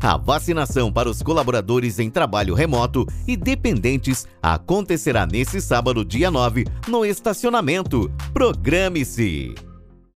A vacinação para os colaboradores em trabalho remoto e dependentes acontecerá nesse sábado, dia 9, no estacionamento. Programe-se!